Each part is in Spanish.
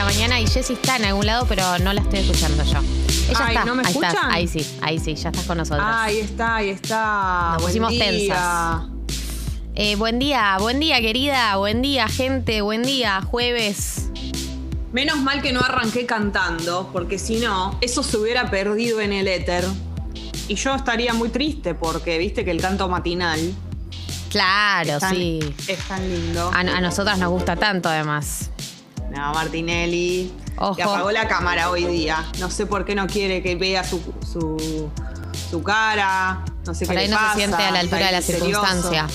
la mañana y Jessy está en algún lado, pero no la estoy escuchando yo. Ella Ay, está. ¿no me ahí estás. escuchan? Ahí sí, ahí sí, ya estás con nosotros. Ahí está, ahí está. Nos Buen pusimos día. tensas. Eh, buen día, buen día, querida. Buen día, gente. Buen día, jueves. Menos mal que no arranqué cantando, porque si no, eso se hubiera perdido en el éter. Y yo estaría muy triste porque viste que el canto matinal Claro, es tan, sí. es tan lindo. A, a nosotras nos gusta tanto, además. No, Martinelli. Ojo. Le apagó la cámara hoy día. No sé por qué no quiere que vea su, su, su cara. No sé Por qué ahí le no pasa, se siente a la altura de la misterioso. circunstancia.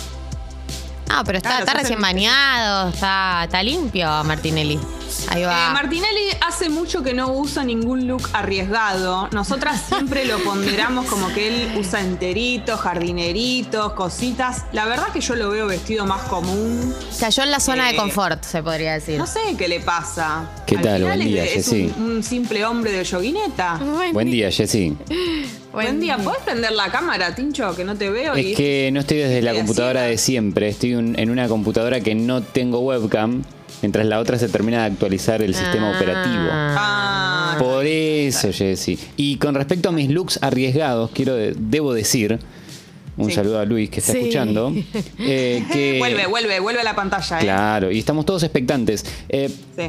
No, pero está, Claro, está recién bañado, está, está limpio, Martinelli. Ahí va. Eh, Martinelli hace mucho que no usa ningún look arriesgado. Nosotras siempre lo ponderamos como que él usa enteritos, jardineritos, cositas. La verdad que yo lo veo vestido más común. Cayó en la zona de Eh, confort, se podría decir. No sé qué le pasa. ¿Qué Al tal? final Buen día, es, es Jessy. un, un simple hombre de yoguineta. Buen día, Jessy. Buen día. ¿Puedes prender la cámara, Tincho? Que no te veo. y- Es que no estoy desde la computadora de siempre. Estoy un- en una computadora que no tengo webcam, mientras la otra se termina de actualizar el sistema Ah. operativo. Ah, Por eso, Jessy. Y con respecto a mis looks arriesgados, quiero de- debo decir, un Sí. saludo a Luis que está Sí. escuchando, eh, que... vuelve, vuelve, vuelve a la pantalla. ¿eh? Claro, y estamos todos expectantes. Eh, Sí.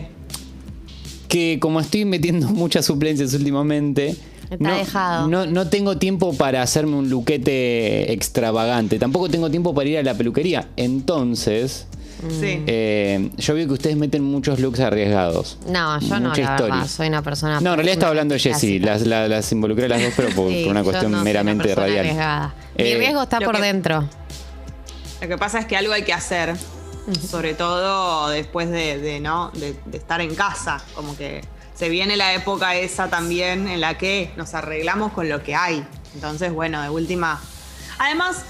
que como estoy metiendo muchas suplencias últimamente, Está dejado. no, no tengo tiempo para hacerme un luquete extravagante. Tampoco tengo tiempo para ir a la peluquería. Entonces, Sí. eh, yo veo que ustedes meten muchos looks arriesgados. No, yo no, la verdad, soy una persona. No, en realidad estaba hablando de Jessy. Las, la- las involucré a las dos, pero por, Sí, por una yo cuestión no soy una meramente persona radial. arriesgada. Mi Eh, riesgo está lo por que- dentro. Lo que pasa es que algo hay que hacer, sobre todo después de, de, ¿no? De, de estar en casa. Como que se viene la época esa también en la que nos arreglamos con lo que hay. Entonces, bueno, de última. Además,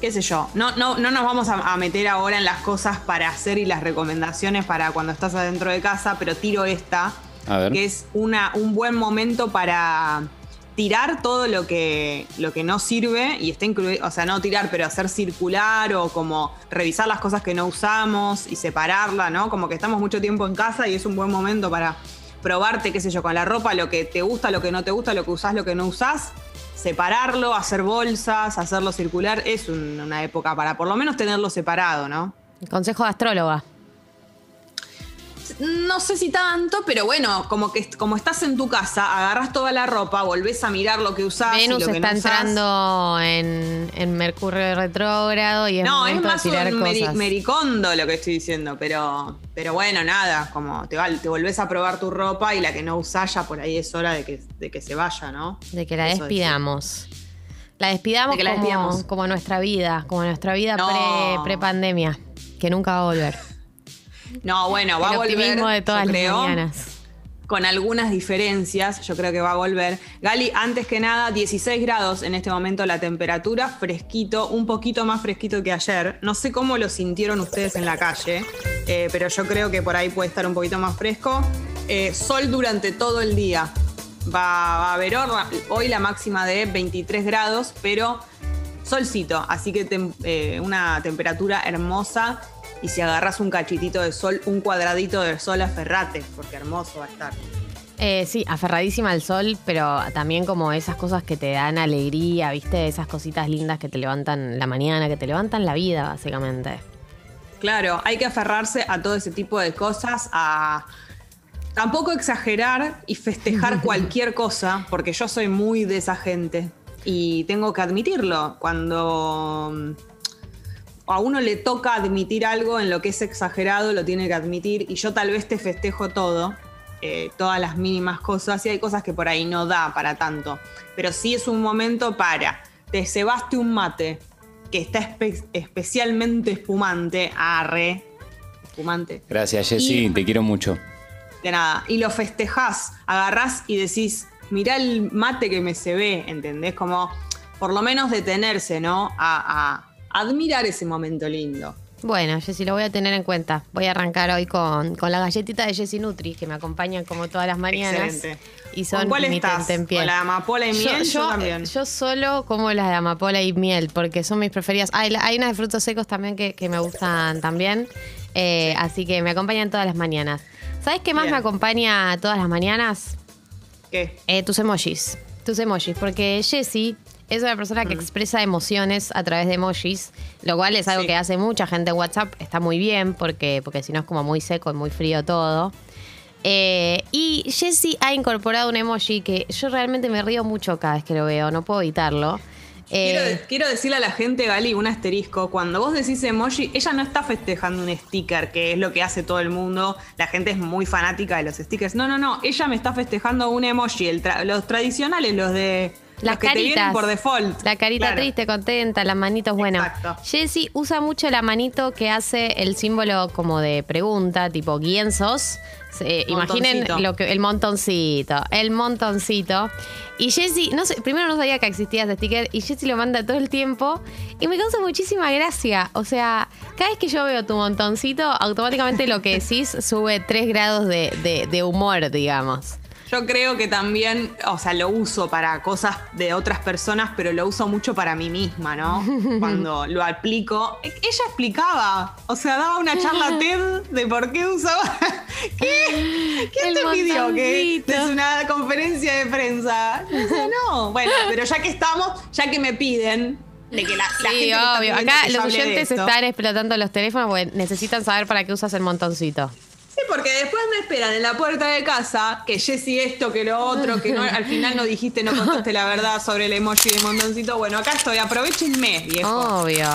qué sé yo, no, no, no nos vamos a, a meter ahora en las cosas para hacer y las recomendaciones para cuando estás adentro de casa, pero tiro esta, A ver. que es una, un buen momento para tirar todo lo que, lo que no sirve y está incluido, o sea, no tirar, pero hacer circular o como revisar las cosas que no usamos y separarla, ¿no? Como que estamos mucho tiempo en casa y es un buen momento para probarte, qué sé yo, con la ropa, lo que te gusta, lo que no te gusta, lo que usás, lo que no usás, separarlo, hacer bolsas, hacerlo circular, es un- una época para por lo menos tenerlo separado, ¿no? Consejo de astróloga. No sé si tanto, pero bueno, como que como estás en tu casa, agarras toda la ropa, volvés a mirar lo que usás y Venus lo que está no usás. entrando en, en Mercurio retrógrado y es No, es más tirar un meri- mericondo lo que estoy diciendo, pero, pero bueno, nada, como te, te volvés a probar tu ropa y la que no usás ya por ahí es hora de que, de que se vaya, ¿no? De que la Eso despidamos. La despidamos, De que la como, despidamos. como nuestra vida, como nuestra vida No. pre, pre-pandemia, que nunca va a volver. No, bueno, va El a volver. de todas yo las creo, mañanas. Con algunas diferencias, yo creo que va a volver. Gali, antes que nada, 16 grados en este momento la temperatura, fresquito, un poquito más fresquito que ayer. No sé cómo lo sintieron ustedes en la calle, eh, pero yo creo que por ahí puede estar un poquito más fresco. Eh, sol durante todo el día. Va, va a haber hoy la máxima de 23 grados, pero solcito, así que tem- eh, una temperatura hermosa. Y si agarras un cachitito de sol, un cuadradito de sol, aferrate, porque hermoso va a estar. Eh, sí, aferradísima al sol, pero también como esas cosas que te dan alegría, ¿viste? Esas cositas lindas que te levantan la mañana, que te levantan la vida, básicamente. Claro, hay que aferrarse a todo ese tipo de cosas, a tampoco exagerar y festejar cualquier cosa, porque yo soy muy de esa gente y tengo que admitirlo. Cuando a uno le toca admitir algo en lo que es exagerado, lo tiene que admitir y yo tal vez te festejo todo. eh, todas las mínimas cosas y hay cosas que por ahí no da para tanto. Pero sí es un momento para, te cebaste un mate que está espe- especialmente espumante, arre, espumante, Gracias, Jessy, te quiero mucho. de nada, y lo festejás, agarrás y decís, mirá el mate que me se ve, ¿entendés? Como por lo menos detenerse, ¿no? A, a admirar ese momento lindo. Bueno, Jessy, lo voy a tener en cuenta. Voy a arrancar hoy con, con la galletita de Jessy Nutri, que me acompañan como todas las mañanas. Excelente. Y son ¿Con cuál estás? tentempié. ¿Con la amapola y miel? Yo también. yo solo como las de amapola y miel, porque son mis preferidas. Hay, hay unas de frutos secos también que, que me gustan también. Eh, Así que me acompañan todas las mañanas. ¿Sabes qué más Bien. me acompaña todas las mañanas? ¿Qué? Eh, tus emojis. Tus emojis. Porque Jessie es una persona Mm. que expresa emociones a través de emojis, lo cual es algo Sí. que hace mucha gente en WhatsApp. Está muy bien porque, porque si no es como muy seco y muy frío todo. Eh, y Jessie ha incorporado un emoji que yo realmente me río mucho cada vez que lo veo, no puedo evitarlo. Quiero, Eh, quiero decirle a la gente, Gali, un asterisco. Cuando vos decís emoji, ella no está festejando un sticker, que es lo que hace todo el mundo. La gente es muy fanática de los stickers. No, no, no. Ella me está festejando un emoji. el tra- los tradicionales, los de. Las los que te vienen caritas. por default. La carita Claro. triste, contenta, las manitos, bueno. Jessie usa mucho la manito que hace el símbolo como de pregunta, tipo, ¿quién sos? Se- imaginen lo que, el montoncito, el montoncito. Y Jessie, no sé, primero no sabía que existía ese sticker y Jessie lo manda todo el tiempo y me causa muchísima gracia. O sea, cada vez que yo veo tu montoncito, automáticamente lo que decís sube tres grados de, de- de humor, digamos. Yo creo que también, o sea, lo uso para cosas de otras personas, pero lo uso mucho para mí misma, ¿no? Cuando lo aplico. Ella explicaba, o sea, daba una charla TED de por qué usaba. ¿Qué? ¿Quién te pidió que es una conferencia de prensa? Sé, no. Bueno, pero ya que estamos, ya que me piden de que la, la gente Sí, está obvio. Acá los oyentes están explotando los teléfonos porque necesitan saber para qué usas el montoncito. Sí, porque después me esperan en la puerta de casa que Jessy esto, que lo otro, que no, al final no dijiste, no contaste la verdad sobre el emoji de montoncito. Bueno, acá estoy, aprovechenme, viejo. Obvio.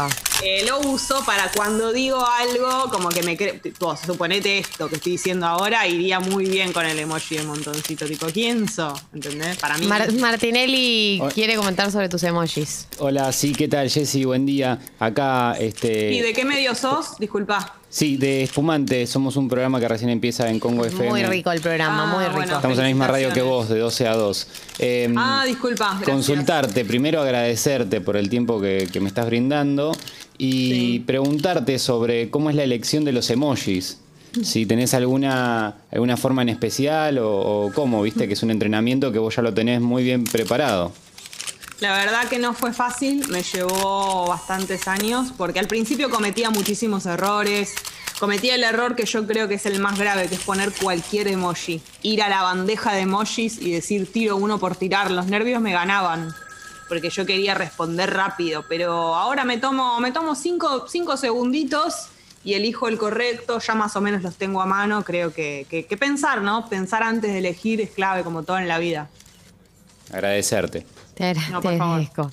Eh, lo uso para cuando digo algo, como que me creo, suponete esto que estoy diciendo ahora, iría muy bien con el emoji de montoncito, tipo, ¿quién sos? ¿Entendés? Para mí. Mar- Martinelli Hola. quiere comentar sobre tus emojis. Hola, sí, ¿qué tal, Jessy? Buen día. Acá, este. ¿Y de qué medio sos? Disculpa. Sí, de Espumante. Somos un programa que recién empieza en Congo FM. Muy rico el programa, Ah, muy rico. bueno. Estamos en la misma radio que vos, de 12 a 2. Eh, Ah, disculpa. gracias. Consultarte, primero agradecerte por el tiempo que, que me estás brindando y Sí. preguntarte sobre cómo es la elección de los emojis. Si tenés alguna, alguna forma en especial o, o cómo, viste que es un entrenamiento que vos ya lo tenés muy bien preparado. La verdad que no fue fácil, me llevó bastantes años, porque al principio cometía muchísimos errores. Cometía el error que yo creo que es el más grave, que es poner cualquier emoji. Ir a la bandeja de emojis y decir tiro uno por tirar. Los nervios me ganaban, porque yo quería responder rápido. Pero ahora me tomo, me tomo cinco, cinco segunditos y elijo el correcto, ya más o menos los tengo a mano. Creo que, que- que pensar, ¿no? Pensar antes de elegir es clave, como todo en la vida. Agradecerte. Te, No, te por favor. agradezco.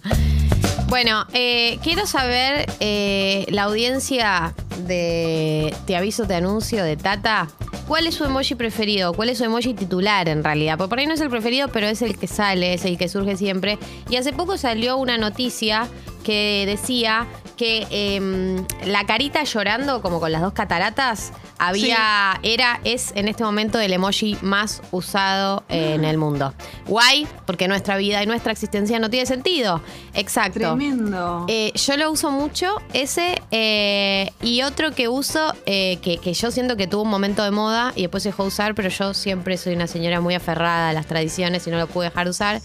Bueno, eh, quiero saber eh, la audiencia de Te aviso, te anuncio de Tata. ¿Cuál es su emoji preferido? ¿Cuál es su emoji titular en realidad? Porque por ahí no es el preferido, pero es el que sale, es el que surge siempre. Y hace poco salió una noticia que decía que em, la carita llorando, como con las dos cataratas, había, era, es en este momento el emoji más usado en el mundo. Guay, porque nuestra vida y nuestra existencia no tiene sentido. Exacto. Tremendo. Eh, yo lo uso mucho, ese, eh, y otro que uso, eh, que, que yo siento que tuvo un momento de moda y después se dejó de usar, pero yo siempre soy una señora muy aferrada a las tradiciones y no lo pude dejar de usar,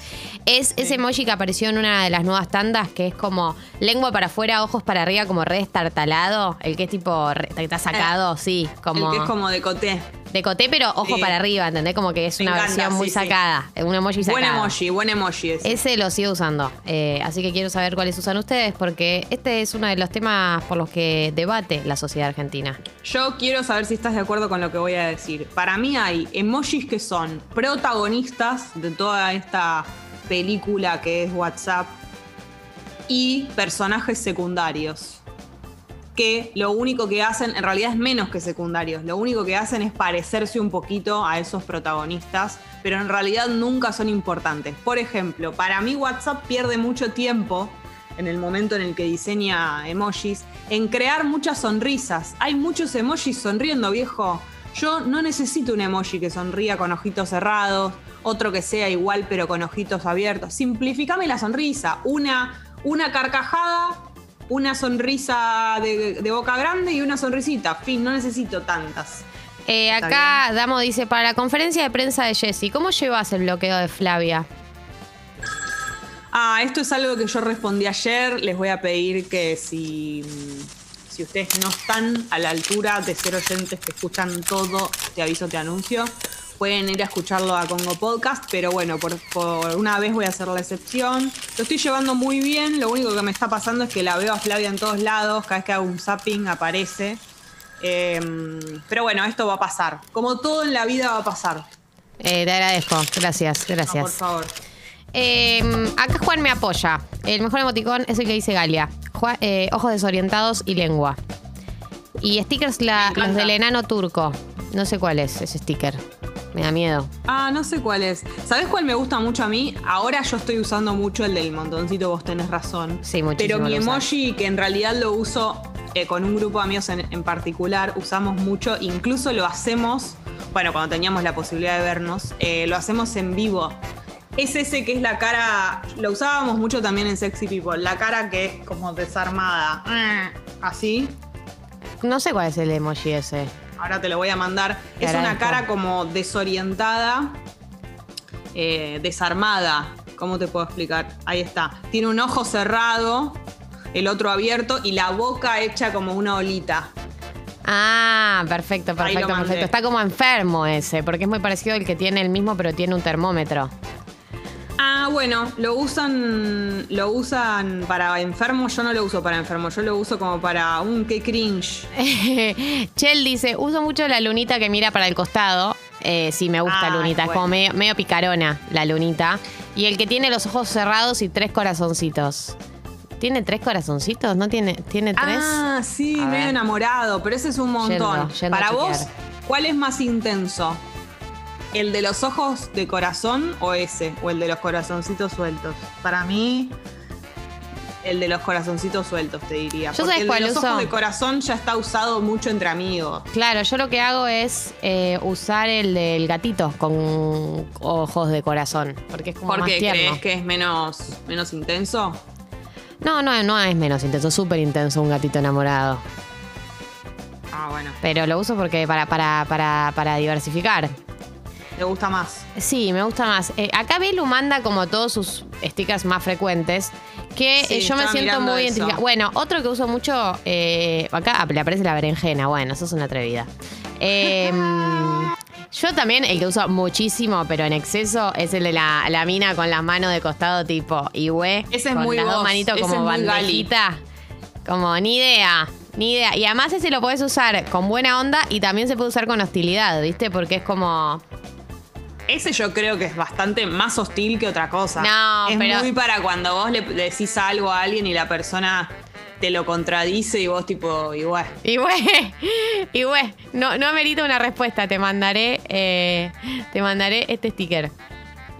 es ese emoji que apareció en una de las nuevas tandas, que es como lengua para afuera, ojos para arriba, como re destartalado, el que es tipo, re- que está sacado, sí, como... El que es como de coté. De coté, pero ojo Sí. para arriba, ¿entendés? Como que es Me una encanta, versión muy sí, sí. sacada, un emoji Buen sacado. emoji, buen emoji ese. Ese lo sigo usando. Eh, así que quiero saber cuáles usan ustedes, porque este es uno de los temas por los que debate la sociedad argentina. Yo quiero saber si estás de acuerdo con lo que voy a decir. Para mí hay emojis que son protagonistas de toda esta película que es WhatsApp y personajes secundarios. Que lo único que hacen, en realidad es menos que secundarios, lo único que hacen es parecerse un poquito a esos protagonistas, pero en realidad nunca son importantes. Por ejemplo, para mí WhatsApp pierde mucho tiempo en el momento en el que diseña emojis, en crear muchas sonrisas. Hay muchos emojis sonriendo, viejo. Yo no necesito un emoji que sonría con ojitos cerrados, otro que sea igual pero con ojitos abiertos. Simplificame la sonrisa. Una, una carcajada, una sonrisa de, de boca grande y una sonrisita. Fin, no necesito tantas. Eh, acá Damo dice, para la conferencia de prensa de Jessy, ¿cómo llevas el bloqueo de Flavia? Ah, esto es algo que yo respondí ayer. Les voy a pedir que si, si ustedes no están a la altura de ser oyentes que escuchan todo, te aviso, te anuncio, pueden ir a escucharlo a Congo Podcast, pero bueno, por, por, una vez voy a hacer la excepción. Lo estoy llevando muy bien, lo único que me está pasando es que la veo a Flavia en todos lados, cada vez que hago un zapping aparece. Eh, pero bueno, esto va a pasar. Como todo en la vida va a pasar. Eh, te agradezco, gracias, gracias. No, por favor. Eh, acá Juan me apoya. El mejor emoticón es el que dice Galia. Juan- eh, ojos desorientados y lengua. Y stickers la- los del enano turco. No sé cuál es ese sticker. Me da miedo. Ah, no sé cuál es. ¿Sabes cuál me gusta mucho a mí? Ahora yo estoy usando mucho el del montoncito, vos tenés razón. Sí, muchísimo Pero mi emoji, que en realidad lo uso eh, con un grupo de amigos en, en particular, usamos mucho, incluso lo hacemos, bueno, cuando teníamos la posibilidad de vernos, eh, lo hacemos en vivo. Es ese que es la cara, lo usábamos mucho también en Sexy People, la cara que es como desarmada, así. No sé cuál es el emoji ese. Ahora te lo voy a mandar. Es una cara como desorientada, eh, desarmada. ¿Cómo te puedo explicar? Ahí está. Tiene un ojo cerrado, el otro abierto y la boca hecha como una olita. Ah, perfecto, perfecto, perfecto. Está como enfermo ese, porque es muy parecido al que tiene el mismo, pero tiene un termómetro. Ah, bueno, lo usan, lo usan para enfermos. Yo no lo uso para enfermos, yo lo uso como para un qué cringe. Chel dice, uso mucho la lunita que mira para el costado. Eh, sí, me gusta Ah, lunita, es como medio, medio picarona la lunita. Y el que tiene los ojos cerrados y tres corazoncitos. ¿Tiene tres corazoncitos? ¿No tiene? ¿Tiene tres? Ah, sí, A medio ver. enamorado, pero ese es un montón. Yendo, yendo a Para vos. ¿cuál es más intenso? ¿El de los ojos de corazón o ese? ¿O el de los corazoncitos sueltos? Para mí, el de los corazoncitos sueltos, te diría. Yo Porque el de los uso. ojos de corazón ya está usado mucho entre amigos. Claro, yo lo que hago es eh, usar el del gatito con ojos de corazón, porque es como ¿Por más qué tierno. crees que es menos, menos intenso? No, no, no es menos intenso, es súper intenso un gatito enamorado. Ah, bueno. Pero lo uso porque para, para, para, para diversificar. ¿Te gusta más? Sí, me gusta más. Eh, acá Belu manda como todos sus stickers más frecuentes. Que Sí, eh, yo me siento muy eso. identificada. Bueno, otro que uso mucho. eh, acá le aparece la berenjena. Bueno, eso es una atrevida. Eh, yo también, el que uso muchísimo, pero en exceso, es el de la, la mina con las manos de costado, tipo Iwe. Ese es con muy las dos manitos ese como es muy gali. bandejita. Como ni idea. Ni idea. Y además ese lo podés usar con buena onda y también se puede usar con hostilidad, ¿viste? Porque es como. Ese yo creo que es bastante más hostil que otra cosa. No, es pero- muy para cuando vos le decís algo a alguien y la persona te lo contradice y vos tipo, igual. Y güey, no, no amerita una respuesta. Te mandaré, eh, te mandaré este sticker.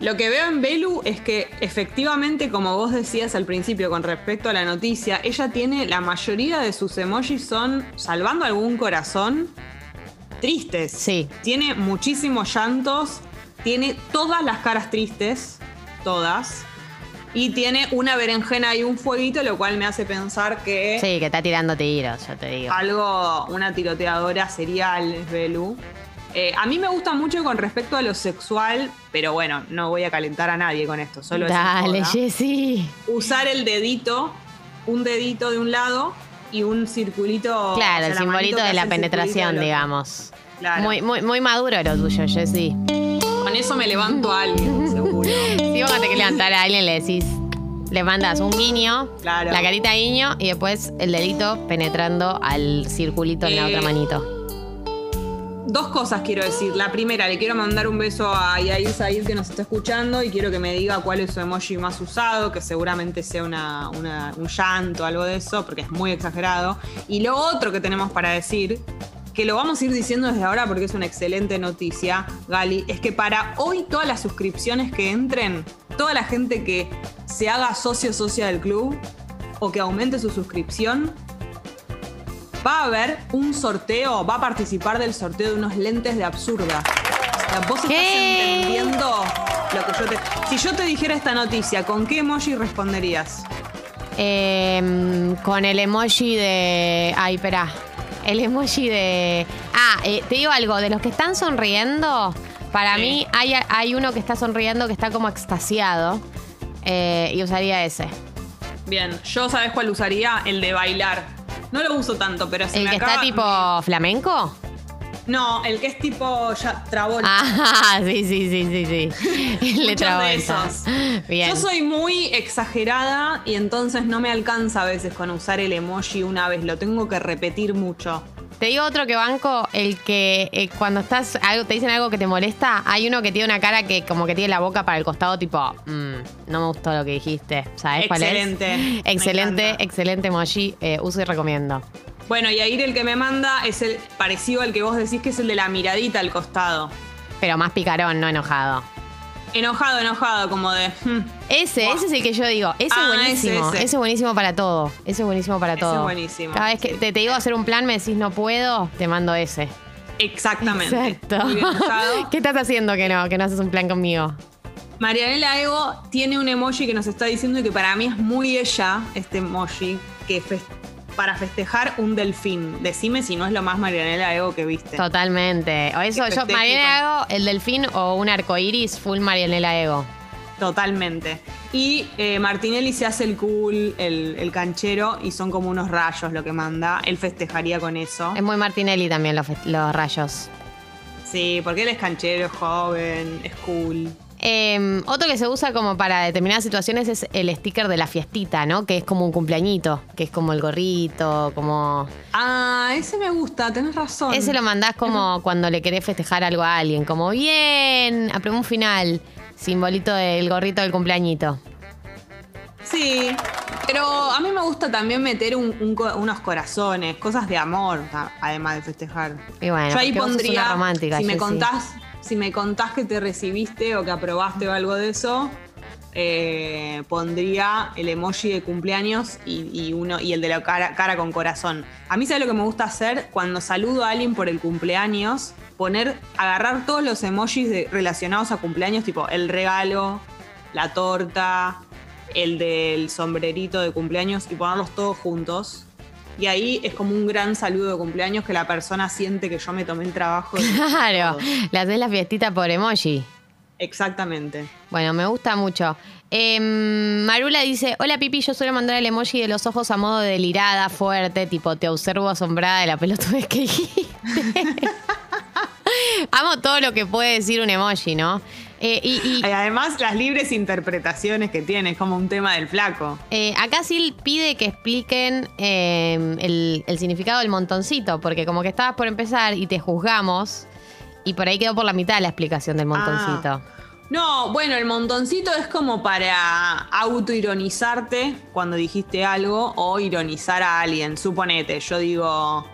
Lo que veo en Belu es que efectivamente, como vos decías al principio con respecto a la noticia, ella tiene la mayoría de sus emojis son, salvando algún corazón, tristes. Sí. Tiene muchísimos llantos, tiene todas las caras tristes, todas. Y tiene una berenjena y un fueguito, lo cual me hace pensar que Sí, que está tirando tiros, ya te digo. algo, una tiroteadora serial es Belu. Eh, a mí me gusta mucho con respecto a lo sexual, pero bueno, no voy a calentar a nadie con esto, solo Dale. Jessy. Usar el dedito, un dedito de un lado y un circulito. Claro, el simbolito de la penetración, digamos. Claro. Muy, muy, muy maduro lo tuyo, Jessy. Con eso me levanto a alguien, seguro. Si vos te que levantar a alguien, le decís, le mandas un guiño, Claro. la carita de guiño y después el dedito penetrando al circulito en la Eh, otra manito. Dos cosas quiero decir. La primera, le quiero mandar un beso a Yair Said que nos está escuchando y quiero que me diga cuál es su emoji más usado, que seguramente sea una, una- un llanto, algo de eso, porque es muy exagerado. Y lo otro que tenemos para decir, que lo vamos a ir diciendo desde ahora porque es una excelente noticia, Gali, es que para hoy todas las suscripciones que entren, toda la gente que se haga socio o socia del club o que aumente su suscripción, va a haber un sorteo, va a participar del sorteo de unos lentes de absurda. O sea, vos ¿Qué? estás entendiendo lo que yo te. Si yo te dijera esta noticia, ¿con qué emoji responderías? Eh, con el emoji de. Ay, espera. El emoji de. Ah, eh, te digo algo. De los que están sonriendo, para Sí. mí hay, hay uno que está sonriendo que está como extasiado. eh, y usaría ese. Bien, yo sabes cuál usaría, el de bailar. No lo uso tanto, pero se ¿El me que acaba- está tipo flamenco? No, el que es tipo ya Travolta. Ah, sí, sí, sí, sí, sí. De Travolta. Bien. Yo soy muy exagerada y entonces no me alcanza a veces con usar el emoji una vez, lo tengo que repetir mucho. Te digo otro que banco, el que eh, cuando estás, algo, te dicen algo que te molesta, hay uno que tiene una cara que como que tiene la boca para el costado, tipo, "Mm, no me gustó lo que dijiste. ¿Sabes cuál es? Excelente, Excelente, excelente emoji. eh, uso y recomiendo. Bueno, y ahí el que me manda es el parecido al que vos decís que es el de la miradita al costado. Pero más picarón, no enojado. Enojado, enojado, como de. "Hmm". Ese, ese es el que yo digo. Ese es Ah, buenísimo. ese, Ese, ese. es buenísimo para todo. Ese es buenísimo para Ese todo. es buenísimo, Cada vez que sí. te, te digo hacer un plan, me decís no puedo, te mando ese. Exactamente. Exacto. Muy bien usado. ¿Qué estás haciendo que no, que no haces un plan conmigo? Marianela Ego tiene un emoji que nos está diciendo que para mí es muy ella, este emoji, que fes- para festejar un delfín. Decime si no es lo más Marianela Ego que viste. Totalmente. O eso, yo, Marianela Ego, el delfín o un arco iris, full Marianela Ego. Totalmente. Y eh, Martinelli se hace el cool, el, el canchero, y son como unos rayos lo que manda. Él festejaría con eso. Es muy Martinelli también los, los rayos. Sí, porque él es canchero, es joven, es cool. Eh, otro que se usa como para determinadas situaciones es el sticker de la fiestita, ¿no? Que es como un cumpleañito, que es como el gorrito, como... Ah, ese me gusta, tenés razón. Ese lo mandás como cuando le querés festejar algo a alguien, como bien, apremo un final, simbolito del gorrito del cumpleañito. Sí, pero a mí me gusta también meter un- un co- unos corazones, cosas de amor, además de festejar. Y bueno, Yo ahí pondría, una romántica, si me contás, si me contás que te recibiste o que aprobaste o algo de eso, eh, pondría el emoji de cumpleaños y, uno y el de la cara, cara con corazón. A mí sabe lo que me gusta hacer cuando saludo a alguien por el cumpleaños, poner, agarrar todos los emojis de- relacionados a cumpleaños, tipo el regalo, la torta, el del sombrerito de cumpleaños y ponerlos todos juntos. Y ahí es como un gran saludo de cumpleaños que la persona siente que yo me tomé el trabajo. de Claro, le haces la fiestita por emoji. Exactamente. Bueno, me gusta mucho. Em, Marula dice, hola Pipi, yo suelo mandar el emoji de los ojos a modo delirada, fuerte, tipo te observo asombrada de la pelotudez que dijiste. Amo todo lo que puede decir un emoji, ¿no? Eh, y, y, Y además las libres interpretaciones que tiene, es como un tema del flaco. eh, acá sí pide que expliquen em, el, el significado del montoncito, porque como que estabas por empezar y te juzgamos, y por ahí quedó por la mitad la explicación del montoncito. Ah. No, bueno, el montoncito es como para autoironizarte cuando dijiste algo o ironizar a alguien. Suponete, yo digo,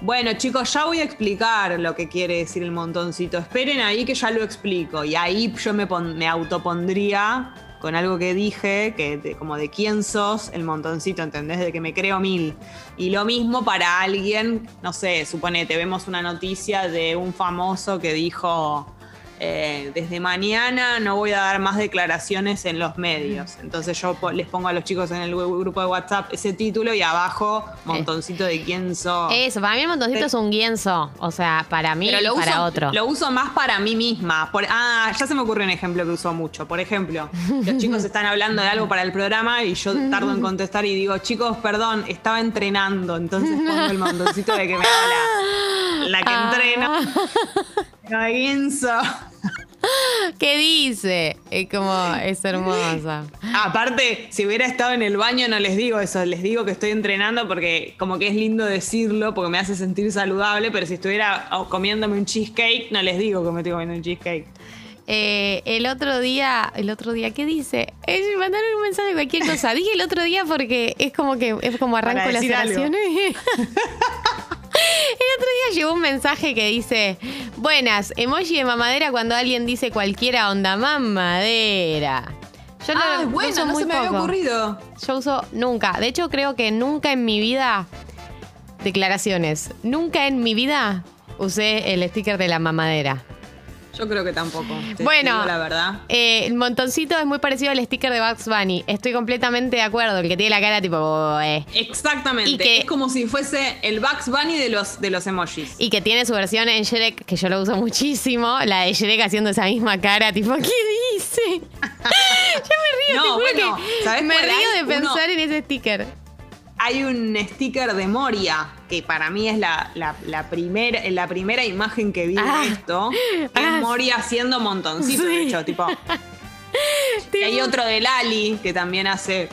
bueno chicos, ya voy a explicar lo que quiere decir el montoncito. Esperen ahí que ya lo explico. Y ahí yo me, pon- me autopondría con algo que dije, que de- como de quién sos, el montoncito, ¿entendés? De que me creo mil. Y lo mismo para alguien, no sé, suponete, vemos una noticia de un famoso que dijo, eh, desde mañana no voy a dar más declaraciones en los medios. Entonces yo po- les pongo a los chicos en el gru- grupo de WhatsApp ese título y abajo montoncito de quién sos. Eso, para mí el montoncito es un guienzo, o sea, para mí y para uso, otro. lo uso más para mí misma. Por- ah, ya se me ocurre un ejemplo que uso mucho. Por ejemplo, los chicos están hablando de algo para el programa y yo tardo en contestar y digo, chicos, perdón, estaba entrenando. Entonces pongo el montoncito de que me habla la que Ah. entrena. No, guinzo. ¿Qué dice? Es como, es hermosa. Aparte, si hubiera estado en el baño no les digo eso, les digo que estoy entrenando porque como que es lindo decirlo, porque me hace sentir saludable, pero si estuviera oh, comiéndome un cheesecake, no les digo que me estoy comiendo un cheesecake. Eh, el otro día, el otro día, ¿qué dice? Eh, mandaron un mensaje de cualquier cosa. Dije el otro día porque es como que es como arranco las oraciones. El otro día llegó un mensaje que dice, buenas, emoji de mamadera cuando alguien dice cualquiera onda mamadera. Yo Ah, lo bueno, uso no muy se me había ocurrido. Yo uso nunca. De hecho, creo que nunca en mi vida. Declaraciones. Nunca en mi vida usé el sticker de la mamadera. Yo creo que tampoco. te Bueno, la verdad. eh, el montoncito es muy parecido al sticker de Bugs Bunny. Estoy completamente de acuerdo. El que tiene la cara tipo. eh, Exactamente. y que- Es como si fuese el Bugs Bunny de los, de los emojis. y que tiene su versión en Shrek, que yo lo uso muchísimo. La de Shrek haciendo esa misma cara, tipo, ¿qué dice? yo me río, No, te juro bueno, que ¿sabés me río de Uno- pensar en ese sticker. Hay un sticker de Moria, que para mí es la, la, la primera, la primera imagen que vi Ah. de esto, que Ah. es Moria haciendo montoncito, de hecho, tipo. Y hay otro de Lali, que también hace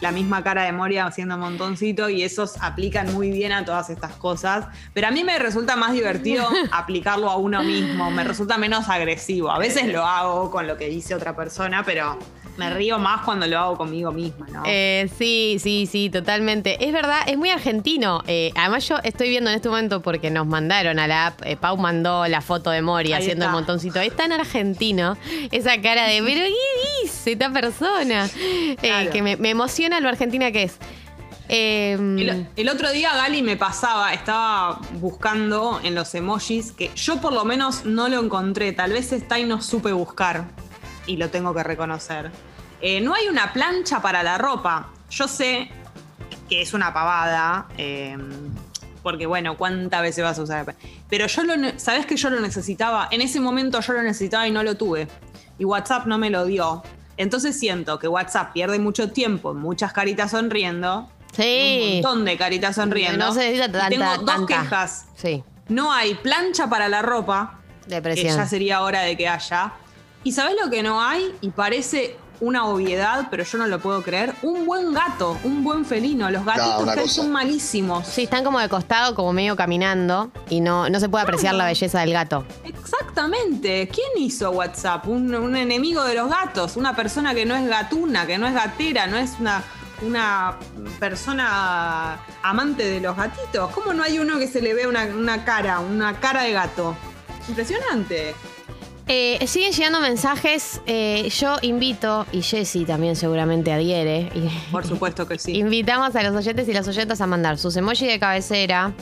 la misma cara de Moria haciendo montoncito, y esos aplican muy bien a todas estas cosas. Pero a mí me resulta más divertido aplicarlo a uno mismo, me resulta menos agresivo. A veces lo hago con lo que dice otra persona, pero me río más cuando lo hago conmigo misma, ¿no? Eh, sí, sí, sí, totalmente. Es verdad, es muy argentino. Eh, además, yo estoy viendo en este momento porque nos mandaron a la app. eh, Pau mandó la foto de Mori Ahí haciendo el está. montoncito. Es tan argentino esa cara de, pero ¿qué dice esta persona? Claro. que me, me emociona lo argentina que es. Eh, El, el otro día Gali me pasaba, estaba buscando en los emojis, que yo por lo menos no lo encontré, tal vez está y no supe buscar, y lo tengo que reconocer. Eh, no hay una plancha para la ropa. Yo sé que es una pavada, eh, porque bueno, ¿cuántas veces vas a usar? Pero yo lo, ¿sabes que yo lo necesitaba? En ese momento yo lo necesitaba y no lo tuve. Y WhatsApp no me lo dio. Entonces siento que WhatsApp pierde mucho tiempo, en muchas caritas sonriendo, sí. un montón de caritas sonriendo. No se necesita Y tanta. Tengo dos tanta. quejas. Sí, No hay plancha para la ropa, que depresión. ya sería hora de que haya. ¿Y sabes lo que no hay? Y parece una obviedad, pero yo no lo puedo creer. Un buen gato, un buen felino. Los gatitos que cosa. son malísimos. Sí, están como de costado, como medio caminando y no, no se puede apreciar la belleza del gato. Exactamente. ¿Quién hizo WhatsApp? Un, un enemigo de los gatos, una persona que no es gatuna, que no es gatera, no es una, una persona amante de los gatitos. ¿Cómo no hay uno que se le ve una, una cara, una cara de gato? Impresionante. Eh, siguen llegando mensajes. eh, yo invito, y Jessy también seguramente adhiere. y- Por supuesto que sí. Invitamos a los oyentes y las oyentas a mandar sus emojis de cabecera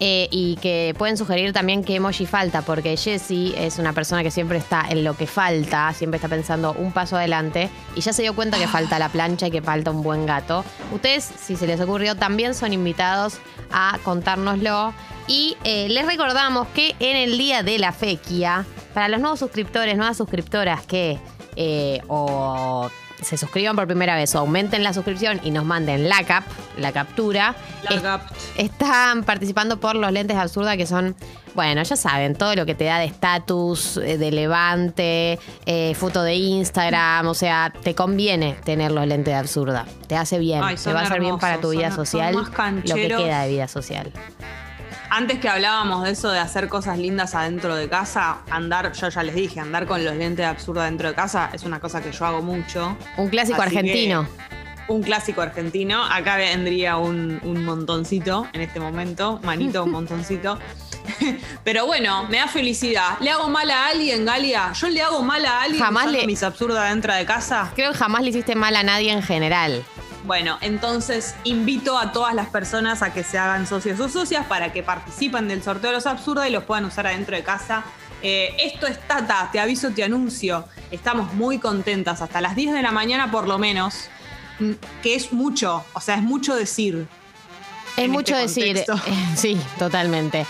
eh, y que pueden sugerir también qué emoji falta, porque Jessie es una persona que siempre está en lo que falta, siempre está pensando un paso adelante y ya se dio cuenta que falta la plancha y que falta un buen gato. Ustedes, si se les ocurrió, también son invitados a contárnoslo. Y eh, les recordamos que en el día de la fequia, para los nuevos suscriptores, nuevas suscriptoras que eh, o se suscriban por primera vez o aumenten la suscripción y nos manden la cap, la captura, La es- cap. están participando por los lentes absurda que son, bueno, ya saben, todo lo que te da de estatus, eh, de levante, eh, foto de Instagram, o sea, te conviene tener los lentes de absurda. Te hace bien, Ay, te va a hacer bien para tu vida son- social, lo que queda de vida social. Antes que hablábamos de eso de hacer cosas lindas adentro de casa, andar, yo ya les dije, andar con los lentes de absurda dentro de casa es una cosa que yo hago mucho. Un clásico Así argentino. un clásico argentino. Acá vendría un, un montoncito en este momento. Manito, un montoncito. Pero bueno, me da felicidad. ¿Le hago mal a alguien, Galia? ¿Yo le hago mal a alguien Jamás le- mis absurdas dentro de casa? Creo que jamás le hiciste mal a nadie en general. Bueno, entonces invito a todas las personas a que se hagan socios o socias para que participen del sorteo de los absurdos y los puedan usar adentro de casa. Eh, esto es Tata, te aviso, te anuncio. Estamos muy contentas, hasta las 10 de la mañana por lo menos, mm, que es mucho, o sea, es mucho decir. Es mucho este decir. sí, totalmente.